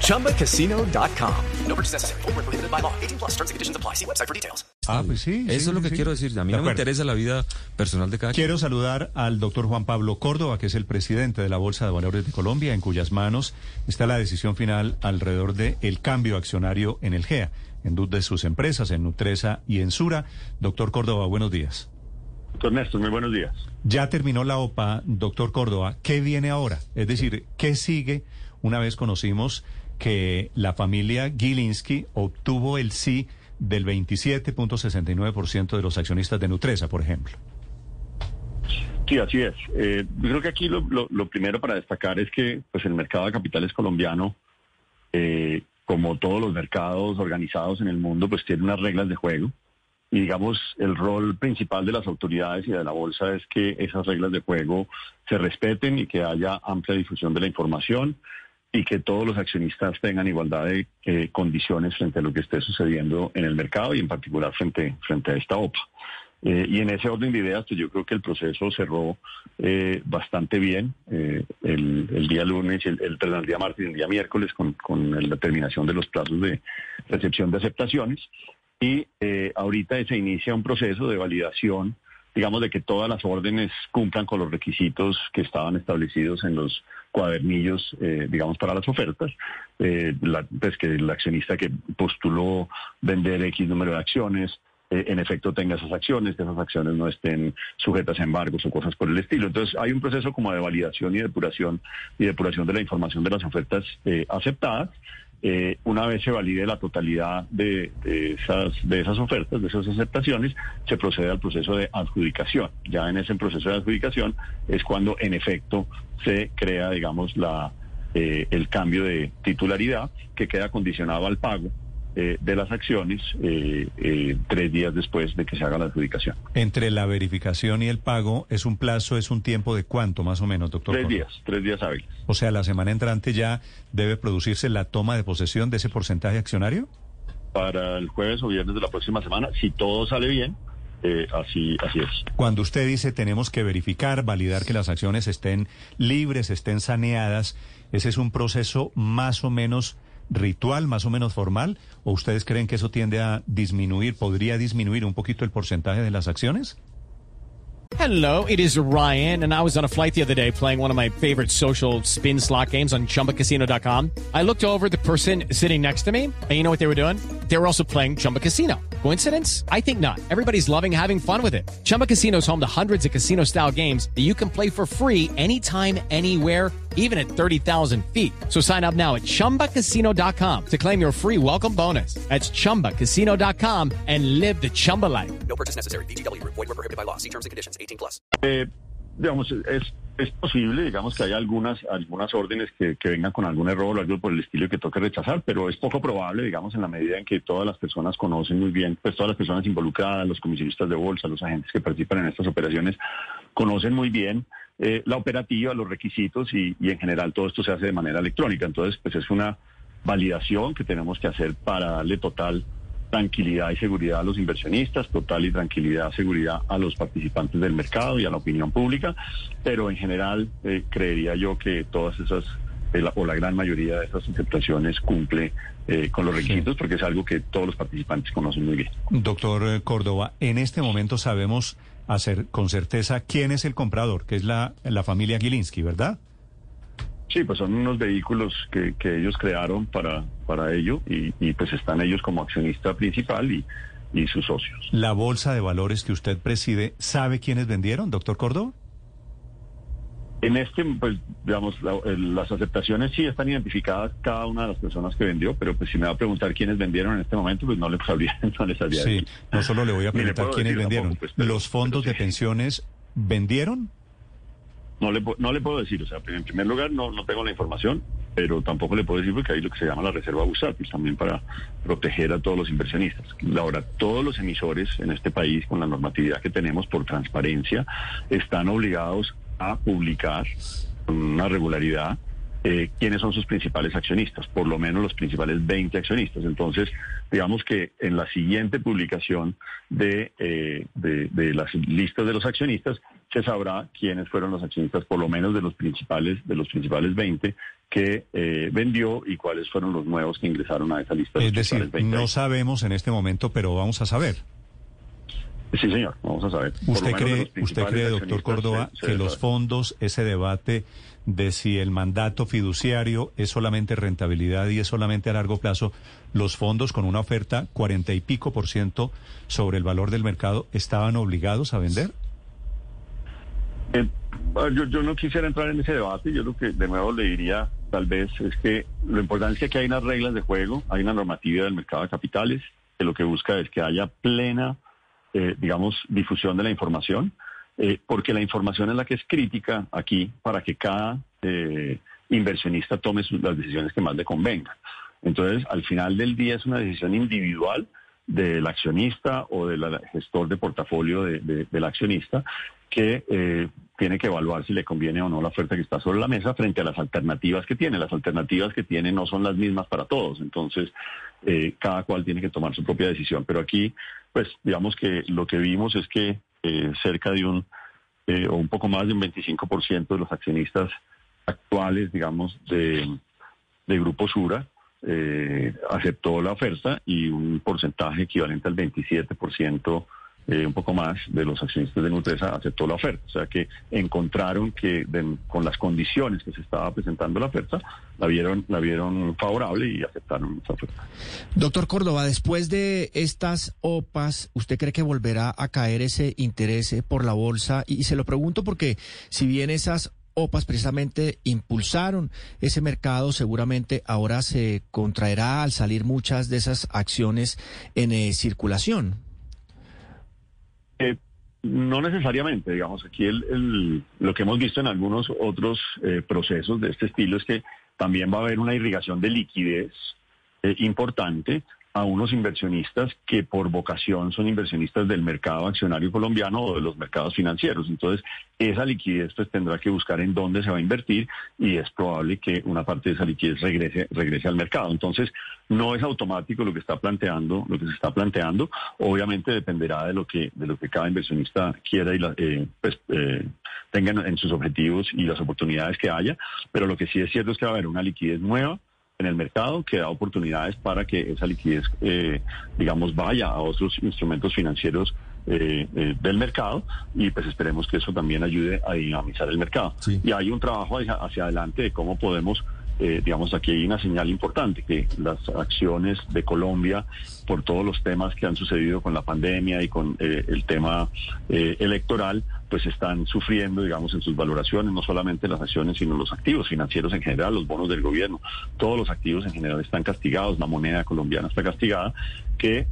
ChumbaCasino.com. No purchase necessary. Full prohibited by law. 18 plus terms and conditions apply. See website for details. Ah, pues sí. Eso sí, es lo que sí. quiero decir. A mí De no me acuerdo. interesa la vida personal de cada quien. Quiero saludar al doctor Juan Pablo Córdoba, que es el presidente de la Bolsa de Valores de Colombia, en cuyas manos está la decisión final alrededor del el cambio accionario en el GEA, en dos de sus empresas, en Nutresa y en Sura. Doctor Córdoba, buenos días. Doctor Néstor, muy buenos días. Ya terminó la OPA, doctor Córdoba. ¿Qué viene ahora? Es decir, ¿qué sigue una vez conocimos que la familia Gilinski obtuvo el sí del 27.69% de los accionistas de Nutresa, por ejemplo? Sí, así es. Eh, yo creo que aquí lo, lo- lo primero para destacar es que pues, el mercado de capitales colombiano, eh, como todos los mercados organizados en el mundo, pues tiene unas reglas de juego. Y digamos, el rol principal de las autoridades y de la bolsa es que esas reglas de juego se respeten y que haya amplia difusión de la información y que todos los accionistas tengan igualdad de eh, condiciones frente a lo que esté sucediendo en el mercado y en particular frente, frente a esta OPA. Eh, y en ese orden de ideas, pues yo creo que el proceso cerró eh, bastante bien el, día lunes, el, el, el día martes y el día miércoles con, con la terminación de los plazos de recepción de aceptaciones. Y eh, ahorita se inicia un proceso de validación, digamos, de que todas las órdenes cumplan con los requisitos que estaban establecidos en los cuadernillos, eh, digamos, para las ofertas. Eh, la- pues que el accionista que postuló vender X número de acciones, en efecto tenga esas acciones, que esas acciones no estén sujetas a embargos o cosas por el estilo. Entonces hay un proceso como de validación y depuración y depuración de la información de las ofertas aceptadas. Eh, una vez se valide la totalidad de, esas, de esas ofertas, de esas aceptaciones, se procede al proceso de adjudicación. Ya en ese proceso de adjudicación es cuando en efecto se crea, digamos, la, eh, el cambio de titularidad que queda condicionado al pago eh, de las acciones eh, eh, tres días después de que se haga la adjudicación. Entre la verificación y el pago, ¿es un plazo, es un tiempo de cuánto más o menos, doctor? Tres días, tres días hábiles. O sea, la semana entrante ya debe producirse la toma de posesión de ese porcentaje accionario. Para el jueves o viernes de la próxima semana, si todo sale bien, eh, así, así es. Cuando usted dice tenemos que verificar, validar que las acciones estén libres, estén saneadas, ¿ese es un proceso más o menos ritual, más o menos formal? ¿O ustedes creen que eso tiende a disminuir, podría disminuir un poquito el porcentaje de las acciones? Hello, it is Ryan, and I was on a flight the other day playing one of my favorite social spin slot games on chumbacasino.com. I looked over the person sitting next to me, and you know what they were doing? They were also playing Chumba Casino. Coincidence? I think not. Everybody's loving having fun with it. Chumba Casino is home to hundreds of casino style games that you can play for free anytime, anywhere even at 30,000 feet. So sign up now at ChumbaCasino.com to claim your free welcome bonus. That's ChumbaCasino.com and live the Chumba life. No purchase necessary. VGW Group. Void were prohibited by law. See terms and conditions. 18 plus. Eh, digamos, es, es posible, digamos, que haya algunas, algunas órdenes que, que vengan con algún error o algo por el estilo que toque rechazar, pero es poco probable, digamos, en la medida en que todas las personas conocen muy bien, pues todas las personas involucradas, los comisionistas de bolsa, los agentes que participan en estas operaciones, conocen muy bien eh, la operativa, los requisitos y, y en general todo esto se hace de manera electrónica. Entonces, pues es una validación que tenemos que hacer para darle total tranquilidad y seguridad a los inversionistas, total y tranquilidad, seguridad a los participantes del mercado y a la opinión pública, pero en general eh, creería yo que todas esas eh, la- o la gran mayoría de esas aceptaciones cumple eh, con los requisitos porque es algo que todos los participantes conocen muy bien. Doctor Córdoba, en este momento sabemos hacer con certeza quién es el comprador, que es la, la familia Gilinski, ¿verdad? Sí, pues son unos vehículos que, que ellos crearon para, para ello y, y pues están ellos como accionista principal y, y sus socios. La bolsa de valores que usted preside, ¿sabe quiénes vendieron, doctor Córdoba? En este, pues, digamos, la- el- las aceptaciones sí están identificadas cada una de las personas que vendió, pero pues si me va a preguntar quiénes vendieron en este momento, pues no le sabría, no sabría Sí, decir. no solo le voy a preguntar quiénes vendieron. tampoco, pues, pero- ¿Los fondos pero de sí. pensiones vendieron? No le, no le puedo decir, o sea, en primer lugar no, no tengo la información, pero tampoco le puedo decir porque hay lo que se llama la reserva bursátil, también para proteger a todos los inversionistas. Ahora, todos los emisores en este país, con la normatividad que tenemos por transparencia, están obligados a publicar con una regularidad eh, quiénes son sus principales accionistas, por lo menos los principales 20 accionistas. Entonces, digamos que en la siguiente publicación de, eh, de, las listas de los accionistas se sabrá quiénes fueron los accionistas, por lo menos de los principales, de los principales 20 que eh, vendió y cuáles fueron los nuevos que ingresaron a esa lista. Es decir, no sabemos en este momento, pero vamos a saber. Sí, señor, vamos a saber. ¿Usted cree, usted cree doctor Córdoba, que los fondos, ese debate de si el mandato fiduciario es solamente rentabilidad y es solamente a largo plazo, los fondos con una oferta cuarenta y pico por ciento sobre el valor del mercado estaban obligados a vender? Eh, yo, yo no quisiera entrar en ese debate, yo lo que de nuevo le diría tal vez es que lo importante es que hay unas reglas de juego, hay una normativa del mercado de capitales que lo que busca es que haya plena eh, digamos, difusión de la información, eh, porque la información es la que es crítica aquí para que cada eh, inversionista tome las decisiones que más le convengan. Entonces, al final del día es una decisión individual del accionista o del gestor de portafolio del accionista que tiene que evaluar si le conviene o no la oferta que está sobre la mesa frente a las alternativas que tiene. Las alternativas que tiene no son las mismas para todos, entonces cada cual tiene que tomar su propia decisión. Pero aquí pues digamos que lo que vimos es que eh, cerca de un, eh, o un poco más de un 25% de los accionistas actuales, digamos, de, de Grupo Sura, eh, aceptó la oferta y un porcentaje equivalente al 27% eh, un poco más de los accionistas de Nutresa aceptó la oferta. O sea que encontraron que con las condiciones que se estaba presentando la oferta, la vieron, la vieron favorable y aceptaron esa oferta. Doctor Córdoba, después de estas OPAs, ¿usted cree que volverá a caer ese interés por la bolsa? Y, se lo pregunto porque si bien esas OPAs precisamente impulsaron ese mercado, seguramente ahora se contraerá al salir muchas de esas acciones en eh, circulación. Eh, no necesariamente, digamos, aquí el, lo que hemos visto en algunos otros eh, procesos de este estilo es que también va a haber una irrigación de liquidez importante a unos inversionistas que por vocación son inversionistas del mercado accionario colombiano o de los mercados financieros. Entonces, esa liquidez pues tendrá que buscar en dónde se va a invertir y es probable que una parte de esa liquidez regrese, regrese al mercado. Entonces, no es automático lo que está planteando, lo que se está planteando. Obviamente dependerá de lo que, de lo que cada inversionista quiera y la, eh, pues, eh, tenga en sus objetivos y las oportunidades que haya. Pero lo que sí es cierto es que va a haber una liquidez nueva en el mercado que da oportunidades para que esa liquidez, eh, digamos, vaya a otros instrumentos financieros eh, eh, del mercado y pues esperemos que eso también ayude a dinamizar el mercado. Y hay un trabajo hacia adelante de cómo podemos eh, digamos, aquí hay una señal importante, que las acciones de Colombia, por todos los temas que han sucedido con la pandemia y con eh, el tema eh, electoral, pues están sufriendo, digamos, en sus valoraciones, no solamente las acciones, sino los activos financieros en general, los bonos del gobierno. Todos los activos en general están castigados, la moneda colombiana está castigada, que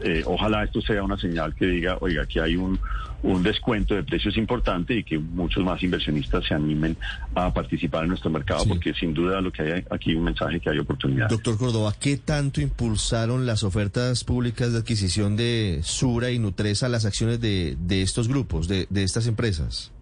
eh, ojalá esto sea una señal que diga, oiga, aquí hay un, un descuento de precios importante y que muchos más inversionistas se animen a participar en nuestro mercado, porque sin duda lo que hay aquí un mensaje que hay oportunidad. Doctor Córdoba, ¿qué tanto impulsaron las ofertas públicas de adquisición de Sura y Nutresa las acciones de, de estos grupos, de, de estas empresas?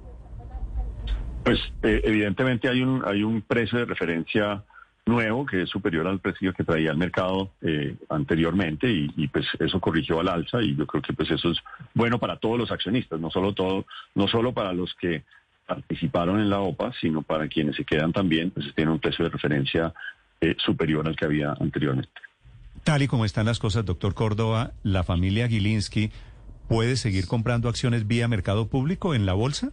Pues eh, evidentemente hay un, hay un precio de referencia nuevo que es superior al precio que traía el mercado eh, anteriormente y, pues eso corrigió al alza y yo creo que pues eso es bueno para todos los accionistas, no solo todo, no solo para los que participaron en la OPA, sino para quienes se quedan también, pues tiene un precio de referencia eh, superior al que había anteriormente. Tal y como están las cosas, doctor Córdoba, la familia Gilinski puede seguir comprando acciones vía mercado público en la bolsa?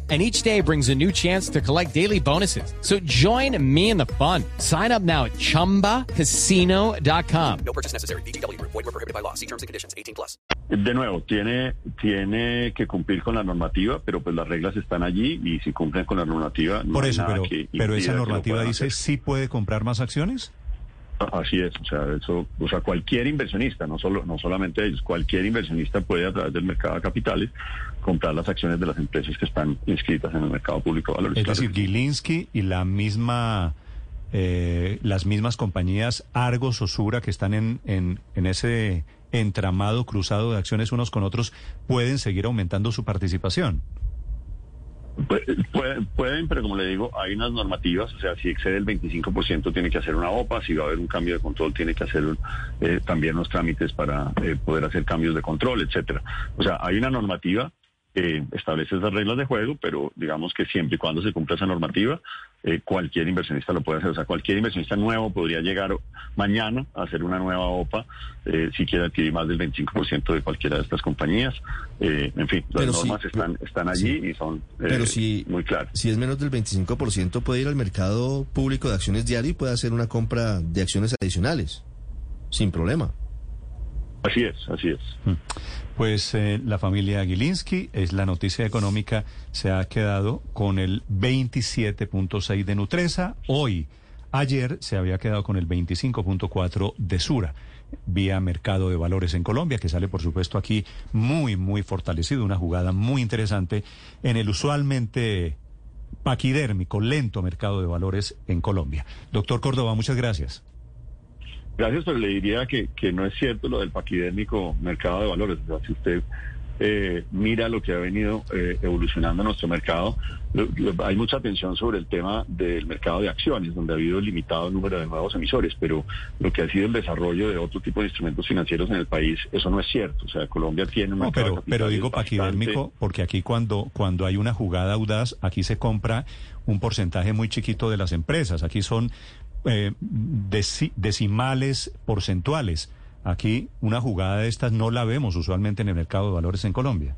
and each day brings a new chance to collect daily bonuses. So join me in the fun. Sign up now at ChumbaCasino.com. No purchase necessary. BGW. Void were prohibited by law. See terms and conditions. 18 plus. De nuevo, tiene, tiene que cumplir con la normativa, pero pues las reglas están allí y si cumplen con la normativa... No Por eso, pero, pero esa normativa dice, ¿sí puede comprar más acciones? Así es, o sea, eso, o sea, cualquier inversionista, no solo, no solamente ellos, cualquier inversionista puede a través del mercado de capitales comprar las acciones de las empresas que están inscritas en el mercado público de valores. Es decir, Gilinski y la misma, eh, las mismas compañías Argos, Osura, que están en, en, en ese entramado cruzado de acciones unos con otros, pueden seguir aumentando su participación. Pueden, pero como le digo, hay unas normativas, o sea, si excede el 25% tiene que hacer una OPA, si va a haber un cambio de control tiene que hacer eh, también los trámites para eh, poder hacer cambios de control, etcétera. O sea, hay una normativa que establece esas reglas de juego, pero digamos que siempre y cuando se cumpla esa normativa, eh, cualquier inversionista lo puede hacer. O sea, cualquier inversionista nuevo podría llegar mañana a hacer una nueva OPA eh, si quiere adquirir más del 25% de cualquiera de estas compañías. Eh, en fin, las normas están, están allí y son pero si, muy claras. Si es menos del 25%, puede ir al mercado público de acciones diario y puede hacer una compra de acciones adicionales, sin problema. Así es, así es. Mm. Pues eh, la familia Gilinski, es la noticia económica, se ha quedado con el 27.6 de Nutresa. Hoy, ayer, se había quedado con el 25.4 de Sura, vía mercado de valores en Colombia, que sale, por supuesto, aquí muy, muy fortalecido. Una jugada muy interesante en el usualmente paquidérmico, lento mercado de valores en Colombia. Doctor Córdoba, muchas gracias. Gracias, pero le diría que, que no es cierto lo del paquidémico mercado de valores. O sea, si usted eh, mira lo que ha venido eh, evolucionando nuestro mercado, hay mucha atención sobre el tema del mercado de acciones, donde ha habido limitado número de nuevos emisores, pero lo que ha sido el desarrollo de otro tipo de instrumentos financieros en el país, eso no es cierto. O sea, Colombia tiene un mercado pero, pero digo paquidérmico porque aquí cuando, cuando hay una jugada audaz, aquí se compra un porcentaje muy chiquito de las empresas. Aquí son eh, decimales porcentuales. Aquí una jugada de estas no la vemos usualmente en el mercado de valores en Colombia.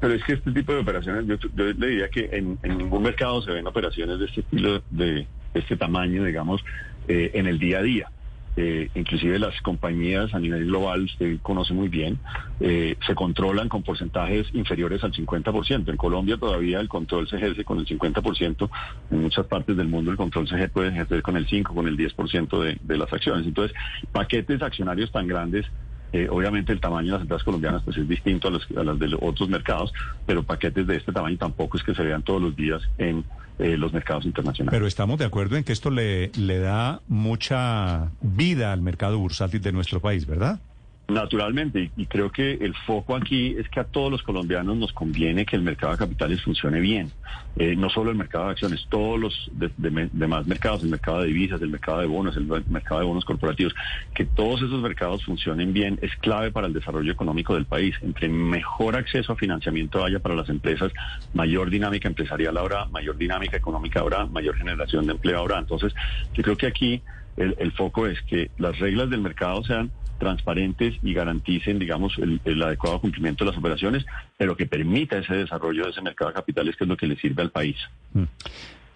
Pero es que este tipo de operaciones, yo, le diría que en, ningún mercado se ven operaciones de este estilo, de este tamaño, digamos, eh, en el día a día. Eh, inclusive las compañías a nivel global, usted conoce muy bien, eh, se controlan con porcentajes inferiores al 50%. En Colombia todavía el control se ejerce con el 50%, en muchas partes del mundo el control se puede ejercer con el 5, con el 10% de, de las acciones. Entonces, paquetes accionarios tan grandes eh, obviamente el tamaño de las empresas colombianas pues es distinto a, los, a las de otros mercados, pero paquetes de este tamaño tampoco es que se vean todos los días en eh, los mercados internacionales. Pero estamos de acuerdo en que esto le, le da mucha vida al mercado bursátil de nuestro país, ¿verdad? Naturalmente, y creo que el foco aquí es que a todos los colombianos nos conviene que el mercado de capitales funcione bien. Eh, no solo el mercado de acciones, todos los demás mercados, el mercado de divisas, el mercado de bonos, el mercado de bonos corporativos, que todos esos mercados funcionen bien es clave para el desarrollo económico del país. Entre mejor acceso a financiamiento haya para las empresas, mayor dinámica empresarial habrá, mayor dinámica económica habrá, mayor generación de empleo habrá. Entonces, yo creo que aquí el foco es que las reglas del mercado sean transparentes y garanticen, digamos, el, adecuado cumplimiento de las operaciones, pero que permita ese desarrollo de ese mercado de capitales que es lo que le sirve al país. Mm.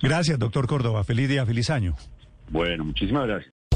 Gracias, doctor Córdoba. Feliz día, feliz año. Bueno, muchísimas gracias.